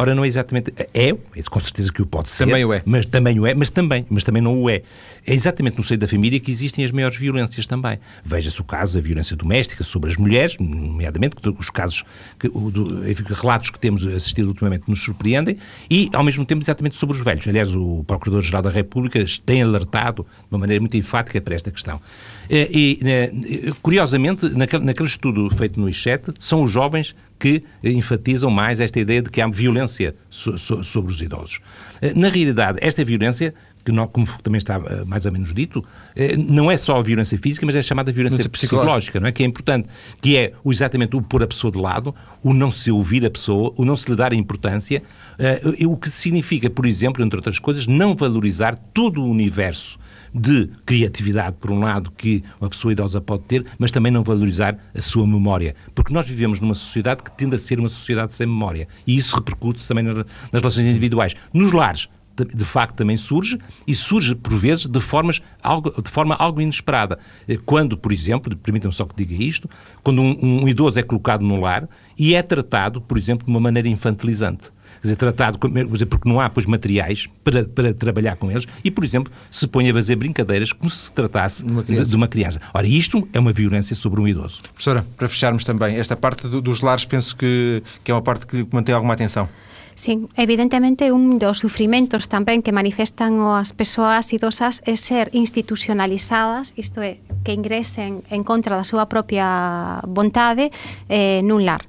Ora, não é exatamente. É, é com certeza que o pode ser. Também o é. Mas também o é, mas também, mas também não o é. É exatamente no seio da família que existem as maiores violências também. Veja-se o caso da violência doméstica sobre as mulheres, nomeadamente os casos, que, do, relatos que temos assistido ultimamente nos surpreendem, e ao mesmo tempo exatamente sobre os velhos. Aliás, o Procurador-Geral da República tem alertado de uma maneira muito enfática para esta questão. Eh, e, eh, curiosamente, naquele, naquele estudo feito no I7, são os jovens que enfatizam mais esta ideia de que há violência so, so, sobre os idosos. Eh, na realidade, esta violência que não, como também está mais ou menos dito, não é só a violência física, mas é a chamada violência psicológica, não é? Que é importante, que é o, exatamente o pôr a pessoa de lado, o não se ouvir a pessoa, o não se lhe dar importância, uh, o que significa, por exemplo, entre outras coisas, não valorizar todo o universo de criatividade, por um lado, que uma pessoa idosa pode ter, mas também não valorizar a sua memória. Porque nós vivemos numa sociedade que tende a ser uma sociedade sem memória. E isso repercute também nas relações individuais. Nos lares, de facto também surge e surge por vezes de, formas algo, de forma algo inesperada. Eh, quando, por exemplo, permitam-me só que diga isto, quando um, um idoso é colocado no lar e é tratado, por exemplo, de uma maneira infantilizante dizer, tratado, dizer, porque não há, pois, materiais para, para trabalhar com eles e, por exemplo, se põe a fazer brincadeiras como se tratasse uma de, de, uma criança. Ora, isto é uma violência sobre um idoso. Professora, para fecharmos também, esta parte do, dos lares penso que, que é uma parte que mantém alguma atenção. Sim, evidentemente un dos sufrimentos tamén que manifestan as persoas idosas é ser institucionalizadas, isto é, que ingresen en contra da súa propia vontade eh, nun lar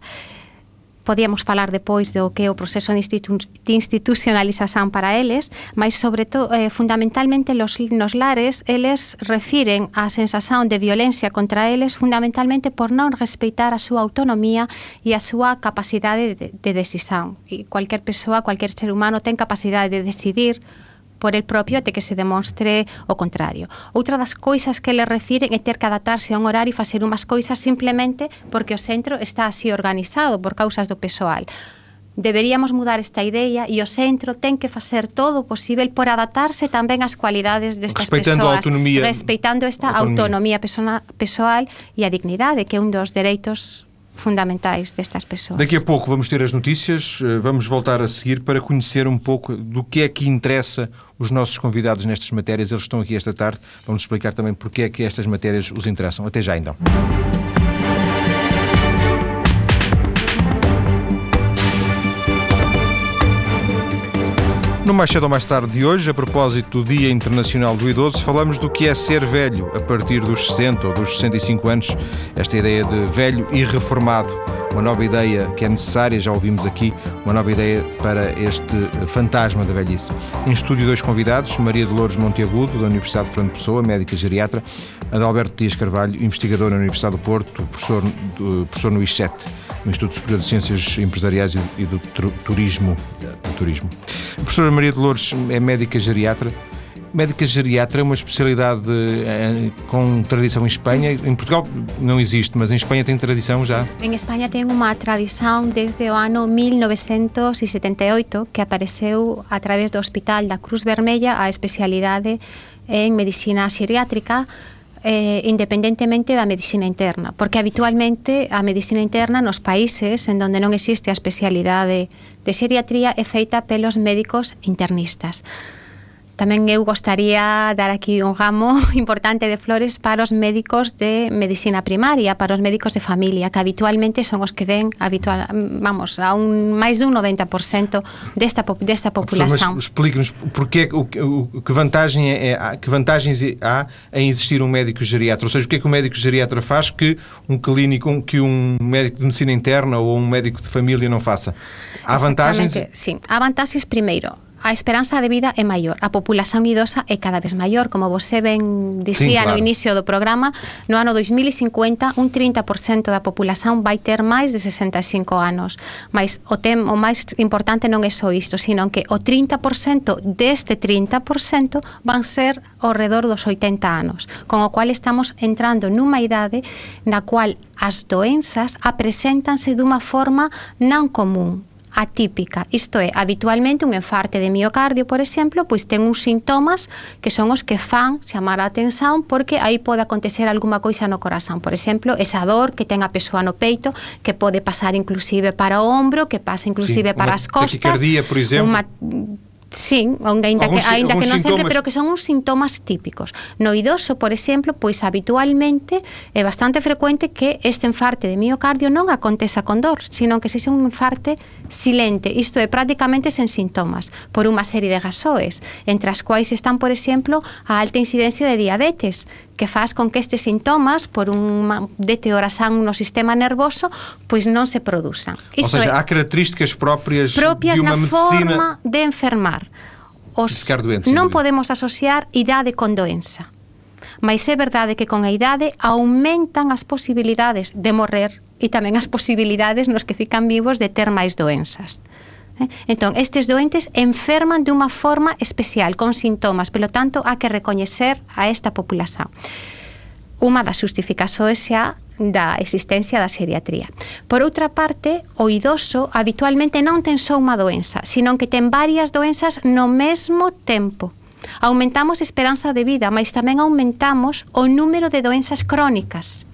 podíamos falar depois do que é o proceso de, institu de institucionalización para eles, mas sobre todo eh, fundamentalmente los, nos lares eles refiren a sensación de violencia contra eles fundamentalmente por non respeitar a súa autonomía e a súa capacidade de, de decisión. E cualquier persoa, cualquier ser humano ten capacidade de decidir por el propio até que se demonstre o contrario. Outra das coisas que le refiren é ter que adaptarse a un horario e facer unhas coisas simplemente porque o centro está así organizado por causas do persoal. Deberíamos mudar esta idea e o centro ten que facer todo o posible por adaptarse tamén ás cualidades destas respeitando persoas, a autonomía, respeitando esta autonomía, autonomía persoal e a dignidade, que é un dos dereitos fundamentais destas pessoas. Daqui a pouco vamos ter as notícias, eh, vamos voltar a seguir para conhecer um pouco do que é que interessa os nossos convidados nestas matérias. Eles estão aqui esta tarde, vamos explicar também porque é que estas matérias os interessam. Até já então. No Mais Cedo ou Mais Tarde de hoje, a propósito do Dia Internacional do Idoso, falamos do que é ser velho a partir dos 60 ou dos 65 anos. Esta ideia de velho e reformado, uma nova ideia que é necessária, já ouvimos aqui, uma nova ideia para este fantasma da velhice. Em estúdio, dois convidados: Maria Dolores Monteagudo, da Universidade de Fernando Pessoa, médica geriatra, Adalberto Dias Carvalho, investigador na Universidade do Porto, professor, professor no ISET, no Instituto Superior de Ciências Empresariais e do Turismo. Do turismo. A professora Maria Dolores é médica geriatra. Médica geriatra é uma especialidade eh, com tradição em Espanha. Em Portugal não existe, mas em Espanha tem tradição já. Em Espanha tem uma tradição desde o ano 1978 que apareceu a través do Hospital da Cruz Vermelha a especialidade em medicina geriátrica eh, independentemente da medicina interna, porque habitualmente a medicina interna nos países en donde non existe a especialidade de, de xeriatría é feita pelos médicos internistas. Tamén eu gostaría dar aquí un ramo *laughs* importante de flores para os médicos de medicina primaria, para os médicos de familia, que habitualmente son os que den habitual, vamos, a un máis dun 90% desta desta população. Mas explique-nos porque o, o, que vantagem é, é, que vantagens há em existir um médico geriatra, ou seja, o que é que o médico geriatra faz que um clínico, que um médico de medicina interna ou um médico de família não faça? Há vantagens? Sim, há vantagens primeiro a esperanza de vida é maior, a populación idosa é cada vez maior, como você ben dicía Sí, claro. no inicio do programa, no ano 2050 un 30% da populación vai ter máis de 65 anos. Mas o, tem, o máis importante non é só isto, sino que o 30% deste 30% van ser ao redor dos 80 anos, con o cual estamos entrando nunha idade na cual as doenzas apreséntanse dunha forma non común, atípica. Isto é, habitualmente un enfarte de miocardio, por exemplo, pois ten uns sintomas que son os que fan chamar a atención porque aí pode acontecer alguma coisa no corazón. Por exemplo, esa dor que ten a persoa no peito, que pode pasar inclusive para o ombro, que pasa inclusive Sí, para as costas. taquicardia, por exemplo. Unha Sí, ainda algún, que, ainda que non sempre, pero que son uns sintomas típicos. No idoso, por exemplo, pois habitualmente é bastante frecuente que este enfarte de miocardio non aconteza con dor, sino que sexa un enfarte silente, isto é, prácticamente sen sintomas, por unha serie de gasoes, entre as quais están, por exemplo, a alta incidencia de diabetes, que faz con que estes sintomas por unha deterioración no sistema nervoso pois non se produzan. Isto Ou seja, é, há características propias, propias de uma na medicina... forma de enfermar. Os, de doente, non podemos asociar idade con doença. Mas é verdade que con a idade aumentan as posibilidades de morrer e tamén as posibilidades nos que fican vivos de ter máis doenzas. Eh, entón, estes doentes enferman de unha forma especial, con sintomas, pelo tanto, há que recoñecer a esta populación. Unha das justificaxoes xa da existencia da seriatría. Por outra parte, o idoso habitualmente non ten só unha doenza, senón que ten varias doenzas no mesmo tempo. Aumentamos a esperanza de vida, mas tamén aumentamos o número de doenzas crónicas.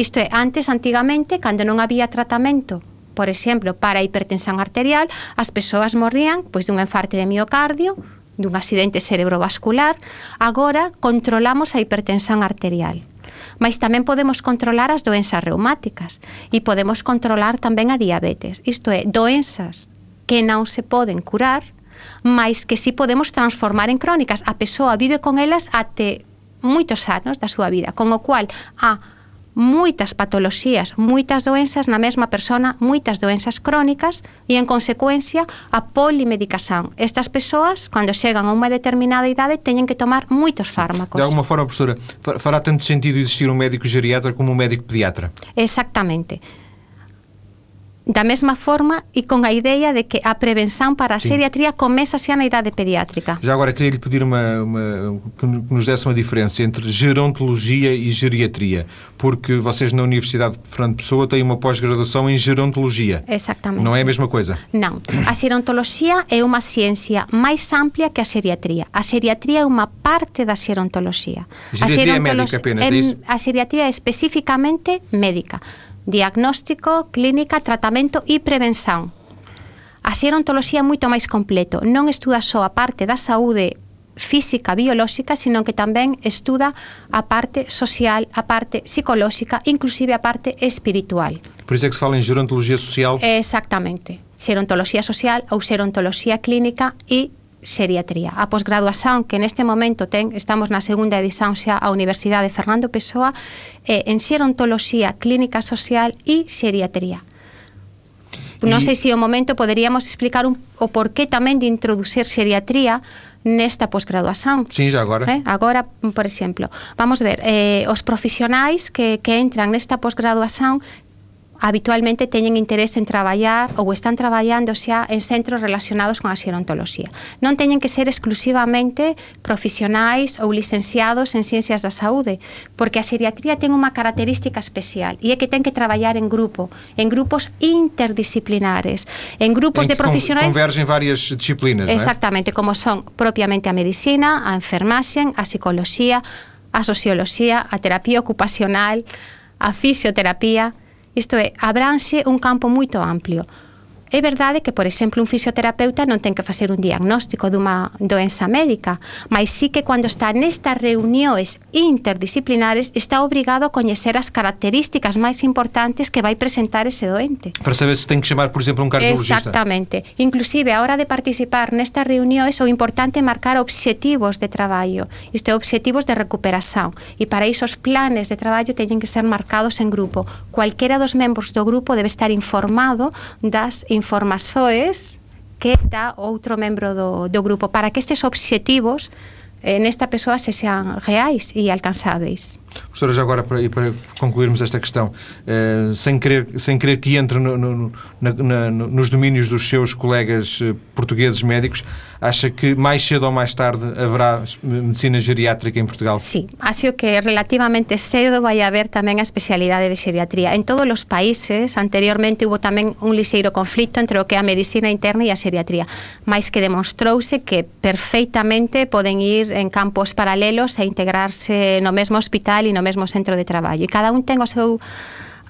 Isto é, antes, antigamente, cando non había tratamento por exemplo, para a hipertensión arterial, as persoas morrían pois dun enfarte de miocardio, dun accidente cerebrovascular, agora controlamos a hipertensión arterial mas tamén podemos controlar as doenzas reumáticas e podemos controlar tamén a diabetes. Isto é, doenzas que non se poden curar, mas que si podemos transformar en crónicas. A persoa vive con elas até moitos anos da súa vida, con o cual a moitas patoloxías, moitas doenzas na mesma persona, moitas doenzas crónicas e, en consecuencia, a polimedicación. Estas persoas, cando chegan a unha determinada idade, teñen que tomar moitos fármacos. De alguma forma, professora, fa- fará tanto sentido existir um médico geriatra como um médico pediatra? Exactamente. Da mesma forma e con a idea de que a prevención para a Sim. xeriatría comeza xa na idade pediátrica. Já agora queria lhe pedir uma, uma- que nos desse uma diferença entre gerontologia e geriatria, porque vocês na Universidade de Fernando Pessoa têm uma pós-graduação em gerontologia. Exactamente. Não é a mesma coisa? Non. A xerontoloxía é unha ciencia máis amplia que a xeriatría. A xeriatría é unha parte da xerontoloxía. A Xeriatría é médica apenas, é em- iso? A xeriatría é especificamente médica. Diagnóstico, clínica, tratamento e prevención. A xerontoloxía é moito máis completo. Non estuda só a parte da saúde física, biolóxica, sino que tamén estuda a parte social, a parte psicolóxica, inclusive a parte espiritual. Por isso é que se fala em gerontologia social. Exactamente. Xerontoloxía social ou clínica e xeriatría. A posgraduación que neste momento ten, estamos na segunda edición xa a Universidade Fernando Pessoa, é en xerontoloxía clínica social e xeriatría. Non E- sei se o momento poderíamos explicar un, o porqué tamén de introducir xeriatría nesta posgraduación. Já agora. Eh? Agora, por exemplo, vamos ver, eh, os profesionais que, que entran nesta posgraduación habitualmente teñen interés en traballar ou están traballando xa en centros relacionados con a xerontoloxía. Non teñen que ser exclusivamente profesionais ou licenciados en ciencias da saúde, porque a xeriatría ten unha característica especial e é que ten que traballar en grupo, en grupos interdisciplinares, en grupos em de profesionais Convergem várias disciplinas? Exactamente, como son propiamente a medicina, a enfermaxe, a psicoloxía, a socioloxía, a terapia ocupacional, a fisioterapia, Isto é, abranxe un campo moito amplio. É verdade que, por exemplo, un fisioterapeuta non ten que facer un diagnóstico dunha doença médica, mas sí que cando está nestas reunións interdisciplinares está obrigado a coñecer as características máis importantes que vai presentar ese doente. Para saber se tem que chamar, por exemplo, um cardiologista. Exactamente. Inclusive, a hora de participar nestas reunións, o importante é marcar obxectivos de traballo, isto é, obxectivos de recuperación. E para iso os planes de traballo teñen que ser marcados en grupo. Cualquera dos membros do grupo debe estar informado das informações que da outro membro do, do grupo, para que estes obxectivos eh, nesta pessoa sejam reais e alcançáveis. Professora, já agora, para, para concluirmos esta questão, eh, sem, querer, sem querer que entre no, no, na, na, nos domínios dos seus colegas eh, portugueses médicos, acha que mais cedo ou mais tarde haverá medicina geriátrica em Portugal? Sim, acho que relativamente cedo vai haber tamén a especialidade de geriatría. En todos os países, anteriormente, hubo tamén un liseiro conflito entre o que é a medicina interna e a geriatría, mas que demostrouse que perfeitamente poden ir en campos paralelos e integrarse no mesmo hospital e no mesmo centro de traballo. E cada un ten o seu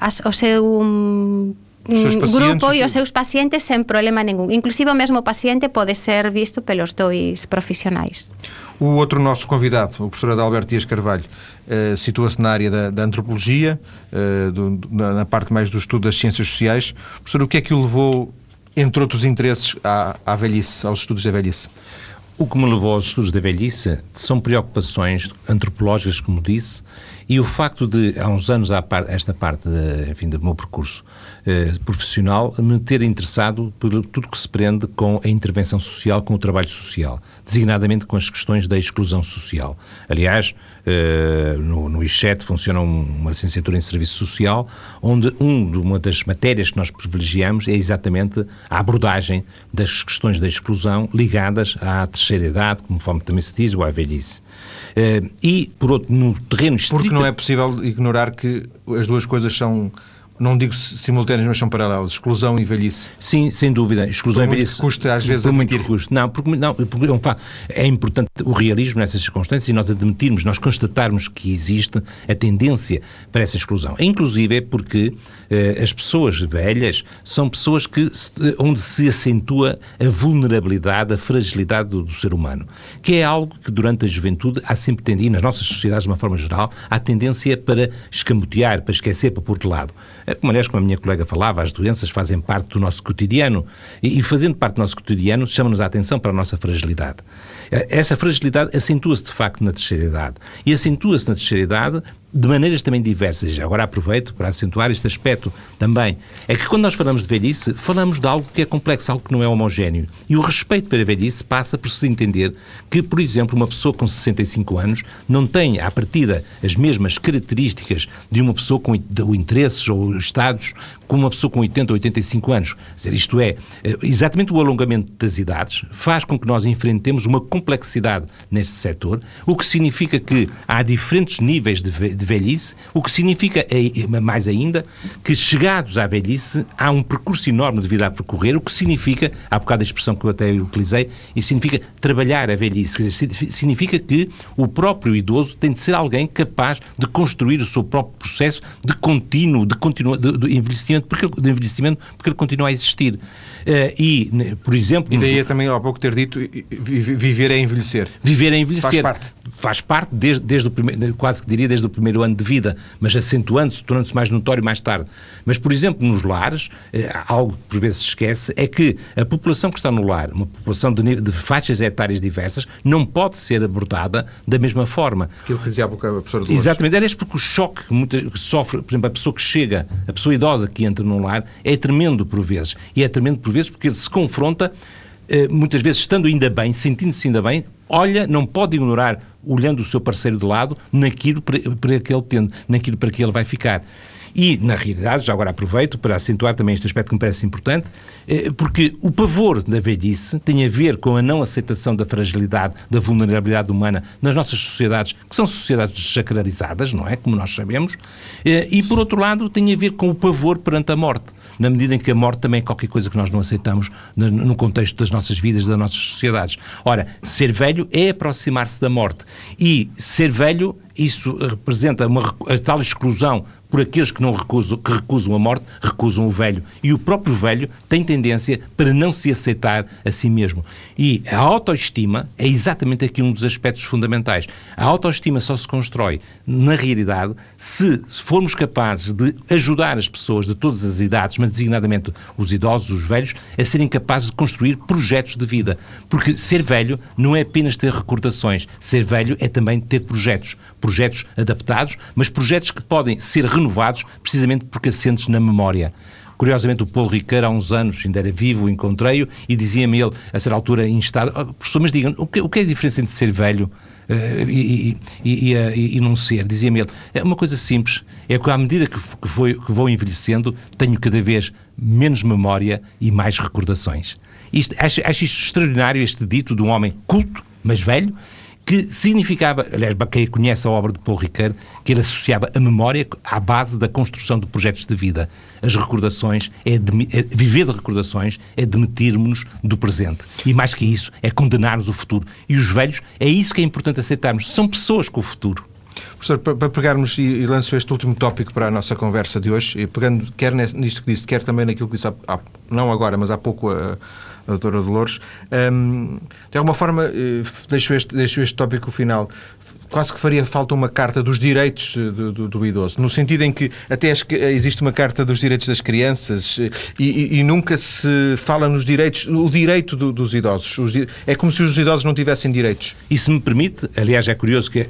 as, o seu um, grupo e os seus pacientes sen problema ningún. Inclusive o mesmo paciente pode ser visto pelos dois profissionais. O outro nosso convidado, o professor Adalberto Dias Carvalho, uh, situa-se na área da, da antropologia, uh, do, na, na, parte mais do estudo das ciências sociais. Professor, o que é que o levou, entre outros interesses, à, à velhice, aos estudos da velhice? O que me levou aos estudos da velhice são preocupações antropológicas, como disse, e o facto de, há uns anos, esta parte enfim, do meu percurso eh, profissional, me ter interessado por tudo que se prende com a intervenção social, com o trabalho social, designadamente com as questões da exclusão social. Aliás, eh, no, no ICHET funciona uma licenciatura em Serviço Social, onde um, uma das matérias que nós privilegiamos é exatamente a abordagem das questões da exclusão ligadas à terceira idade, conforme também se diz, ou à velhice. Uh, e, por outro, no terreno estrito... Não é possível ignorar que as duas coisas são não digo simultâneas, mas são paralelas, exclusão e velhice. Sim, sem dúvida, exclusão e velhice. custa às vezes por muito custo. Não, porque, não, porque é um facto. É importante o realismo nessas circunstâncias e nós admitirmos, nós constatarmos que existe a tendência para essa exclusão. Inclusive é porque as pessoas velhas são pessoas que, onde se acentua a vulnerabilidade, a fragilidade do, do ser humano, que é algo que durante a juventude há sempre tendência, e nas nossas sociedades de uma forma geral, há tendência para escamotear, para esquecer, para pôr de lado. É como, aliás, como a minha colega falava, as doenças fazem parte do nosso cotidiano e, e fazendo parte do nosso cotidiano, chama-nos a atenção para a nossa fragilidade. Eh, essa fragilidade acentua-se de facto na terceira idade. E acentua-se na terceira idade de maneiras também diversas. Agora aproveito para acentuar este aspecto também. É que quando nós falamos de velhice, falamos de algo que é complexo, algo que não é homogéneo. E o respeito para a velhice passa por se entender que, por exemplo, uma pessoa com 65 anos não tem, à partida, as mesmas características de uma pessoa com interesses ou estados como uma pessoa com 80 ou 85 anos. Dizer, isto é, eh, exatamente o alongamento das idades faz com que nós enfrentemos uma complexidade neste setor, o que significa que há diferentes níveis de de velhice, o que significa, mais ainda, que chegados à velhice há um percurso enorme de vida a percorrer, o que significa, há bocado a expressão que eu até utilizei, e significa trabalhar a velhice. Quer dizer, significa que o próprio idoso tem de ser alguém capaz de construir o seu próprio processo de contínuo, de, continua, de, de envelhecimento, porque, de envelhecimento, porque ele continua a existir. Uh, e, por exemplo... E daí é também, há pouco ter dito, viver é envelhecer. Viver é envelhecer. Faz parte. Faz parte, desde, desde o primeiro, quase que diria desde o primeiro ano de vida, mas acentuando-se, tornando-se mais notório mais tarde. Mas, por exemplo, nos lares, eh, algo que por vezes se esquece, é que a população que está no lar, uma população de, de faixas etárias diversas, não pode ser abordada da mesma forma. Aquilo que dizia a professora Exatamente, aliás, porque o choque que, muita, que sofre, por exemplo, a pessoa que chega, a pessoa idosa que entra num lar, é tremendo por vezes. E é tremendo por vezes porque ele se confronta, eh, muitas vezes estando ainda bem, sentindo-se ainda bem, olha, não pode ignorar, olhando o seu parceiro de lado, naquilo para, que ele tende, naquilo para que ele vai ficar. E, na realidade, já agora aproveito para acentuar também este aspecto que me parece importante, eh, porque o pavor da velhice tem a ver com a não aceitação da fragilidade, da vulnerabilidade humana nas nossas sociedades, que são sociedades desacrarizadas, não é? Como nós sabemos, eh, e, por outro lado, tem a ver com o pavor perante a morte, na medida em que a morte também é qualquer coisa que nós não aceitamos no contexto das nossas vidas, das nossas sociedades. Ora, ser velho é aproximar-se da morte. E ser velho isso representa uma, a tal exclusão por aqueles que não recusam, que recusam a morte, recusam o velho. E o próprio velho tem tendência para não se aceitar a si mesmo. E a autoestima é exatamente aqui um dos aspectos fundamentais. A autoestima só se constrói, na realidade, se formos capazes de ajudar as pessoas de todas as idades, mas designadamente os idosos, os velhos, a serem capazes de construir projetos de vida. Porque ser velho não é apenas ter recordações, ser velho é também ter projetos projetos adaptados, mas projetos que podem ser renovados precisamente porque assentes na memória. Curiosamente, o Paulo Riqueiro, há uns anos, ainda era vivo, encontrei-o e dizia-me ele, a certa altura, em estado, oh, professor, mas digam, o que, o que é a diferença entre ser velho uh, e, e, e, e, não ser? Dizia-me ele, é uma coisa simples, é que à medida que, que, foi, que vou envelhecendo, tenho cada vez menos memória e mais recordações. Isto, acho, acho isto extraordinário, este dito de um homem culto, mas velho, que significava, aliás, quem conhece a obra de Paul Ricard, que ele associava a memória à base da construção de projetos de vida. As recordações, é, é viver de recordações é demitirmos-nos do presente. E mais que isso, é condenarmos o futuro. E os velhos, é isso que é importante aceitarmos. São pessoas com o futuro. Professor, para pegarmos e, lanço este último tópico para a nossa conversa de hoje, e pegando quer nisto que disse, quer também naquilo que disse, há, não agora, mas há pouco a, doutora Dolores. Um, de alguma forma, eh, deixo este, deixo este tópico final. Quase que faria falta uma carta dos direitos eh, do, do, do idoso, no sentido em que até existe uma carta dos direitos das crianças eh, e, e, e nunca se fala nos direitos, o direito do, dos idosos. Os, é como se os idosos não tivessem direitos. E se me permite, aliás, é curioso que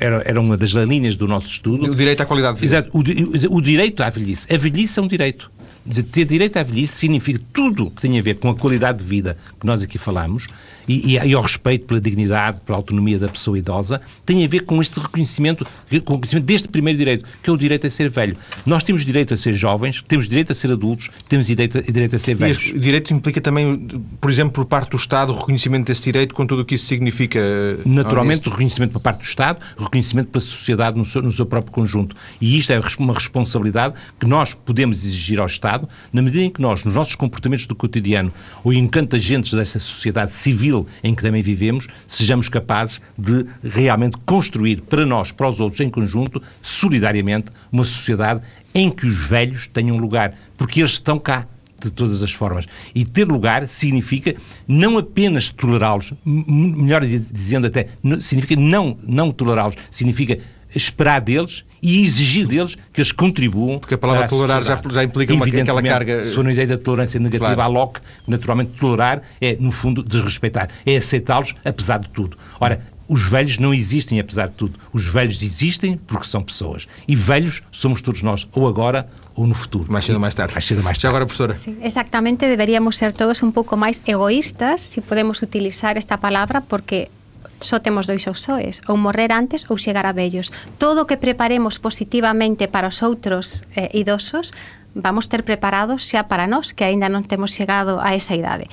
era, era uma das linhas do nosso estudo. O direito à qualidade de vida. Exato, o, o direito à velhice. A velhice é um direito de ter direito à velhice significa tudo que tem a ver com a qualidade de vida que nós aqui falamos e, e, e, ao respeito pela dignidade, pela autonomia da pessoa idosa, tem a ver com este reconhecimento, com o reconhecimento deste primeiro direito, que é o direito a ser velho. Nós temos direito a ser jovens, temos direito a ser adultos, temos direito a, direito a ser velhos. E o direito implica também, por exemplo, por parte do Estado, o reconhecimento desse direito, com tudo o que isso significa? Eh, Naturalmente, o reconhecimento por parte do Estado, o reconhecimento pela sociedade no seu, no seu próprio conjunto. E isto é uma responsabilidade que nós podemos exigir ao Estado, na medida em que nós, nos nossos comportamentos do cotidiano, ou enquanto agentes dessa sociedade civil, em que também vivemos, sejamos capazes de realmente construir para nós, para os outros, em conjunto, solidariamente, uma sociedade em que os velhos tenham lugar, porque eles estão cá de todas as formas. E ter lugar significa não apenas tolerá-los, melhor dizendo até, significa não, não tolerá-los, significa esperar deles e exigir deles que eles contribuam. Porque a palavra a tolerar já, já, implica uma, aquela carga. Se for uma ideia da tolerância negativa claro. à Locke, naturalmente tolerar é, no fundo, desrespeitar, é aceitá-los apesar de tudo. Ora, os velhos não existem apesar de tudo. Os velhos existem porque são pessoas. E velhos somos todos nós, ou agora ou no futuro. Mais cedo ou mais tarde. Mais cedo ou mais tarde. Já agora, professora. Sí, exactamente, deberíamos ser todos un pouco máis egoístas, se podemos utilizar esta palabra, porque só temos dois osoes, ou morrer antes ou chegar a vellos. Todo o que preparemos positivamente para os outros eh, idosos, vamos ter preparados xa para nós, que aínda non temos chegado a esa idade.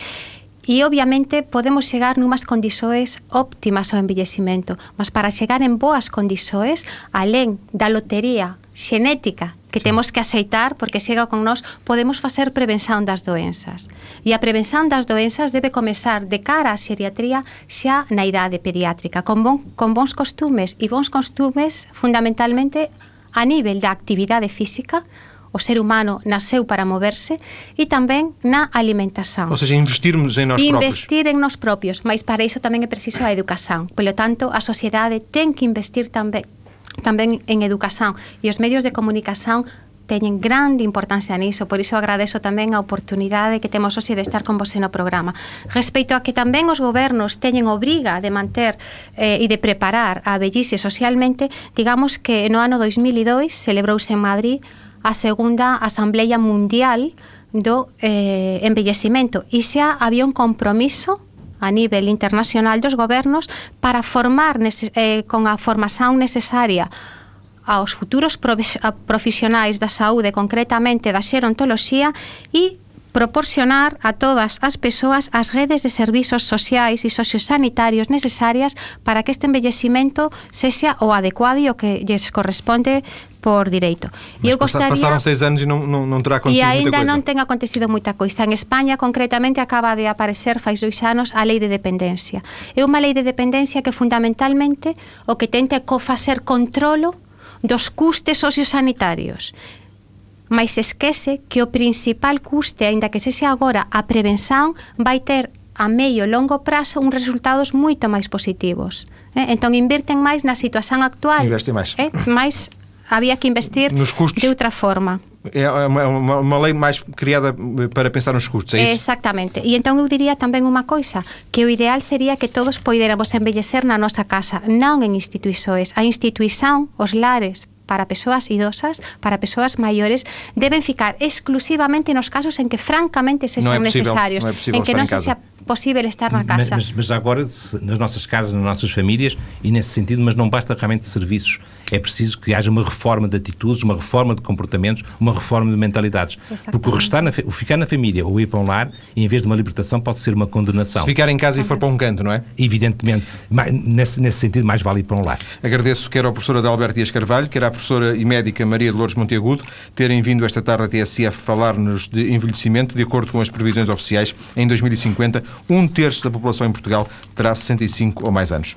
E obviamente podemos chegar numas condisoes óptimas ao envellecimento, mas para chegar en boas condisoes, alén da lotería xenética que temos que aceitar porque chega con nós, podemos facer prevención das doenzas. E a prevención das doenzas debe comezar de cara á xeriatría xa na idade pediátrica, con, bon, con bons costumes e bons costumes fundamentalmente a nivel da actividade física, o ser humano nasceu para moverse e tamén na alimentación. Ou seja, investirmos em nós próprios. Investir en nós próprios, mas para iso tamén é preciso a educación. Polo tanto, a sociedade ten que investir tamén tamén en educación e os medios de comunicación teñen grande importancia niso, por iso agradezo tamén a oportunidade que temos hoxe de estar con vos no programa. Respecto a que tamén os gobernos teñen obriga de manter eh, e de preparar a vellice socialmente, digamos que no ano 2002 celebrouse en Madrid a segunda Asamblea Mundial do eh, Embellecimento e xa había un compromiso a nivel internacional dos gobernos para formar nese, eh, con a formación necesaria aos futuros profesionais da saúde, concretamente da xerontoloxía, e proporcionar a todas as persoas as redes de servizos sociais e sociosanitarios necesarias para que este envellecimento sexa o adecuado e o que lles corresponde por direito. Mas e eu gostaria... pasaron seis anos e non, non, non terá acontecido E aínda non ten acontecido moita coisa. En España, concretamente, acaba de aparecer faz dois anos a lei de dependencia. É unha lei de dependencia que fundamentalmente o que tente é co facer controlo dos custes sociosanitarios mas esquece que o principal custe, aínda que sexa agora a prevención, vai ter a medio e longo prazo uns resultados moito máis positivos. Eh? Entón invirten máis na situación actual. Investe máis. Eh? Mais había que investir nos custos, de outra forma. É uma, uma, uma, lei máis criada eh, para pensar nos custos, é isso? Exactamente. E entón eu diría tamén unha coisa, que o ideal sería que todos poidéramos envellecer na nosa casa, non en instituições. A instituísan, os lares, para persoas idosas, para persoas maiores, devem ficar exclusivamente nos casos em que francamente é possível, é possível em que em casa. seja possível estar na casa. Mas, mas agora, se- nas nossas casas, nas nossas famílias, e nesse sentido, mas não basta realmente serviços. É preciso que haja uma reforma de atitudes, uma reforma de comportamentos, uma reforma de mentalidades. Porque o, restar na, o ficar na família ou ir para um lar, em vez de uma libertação, pode ser uma condenação. Se ficar em casa e for para um canto, não é? Evidentemente, nesse, nesse sentido, mais vale ir para um lar. Agradeço quer ao professor Adalberto Dias Carvalho, quer à professora e médica Maria de Lourdes Monteagudo terem vindo esta tarde à TSF falar-nos de envelhecimento. De acordo com as previsões oficiais, em 2050, um terço da população em Portugal terá 65 ou mais anos.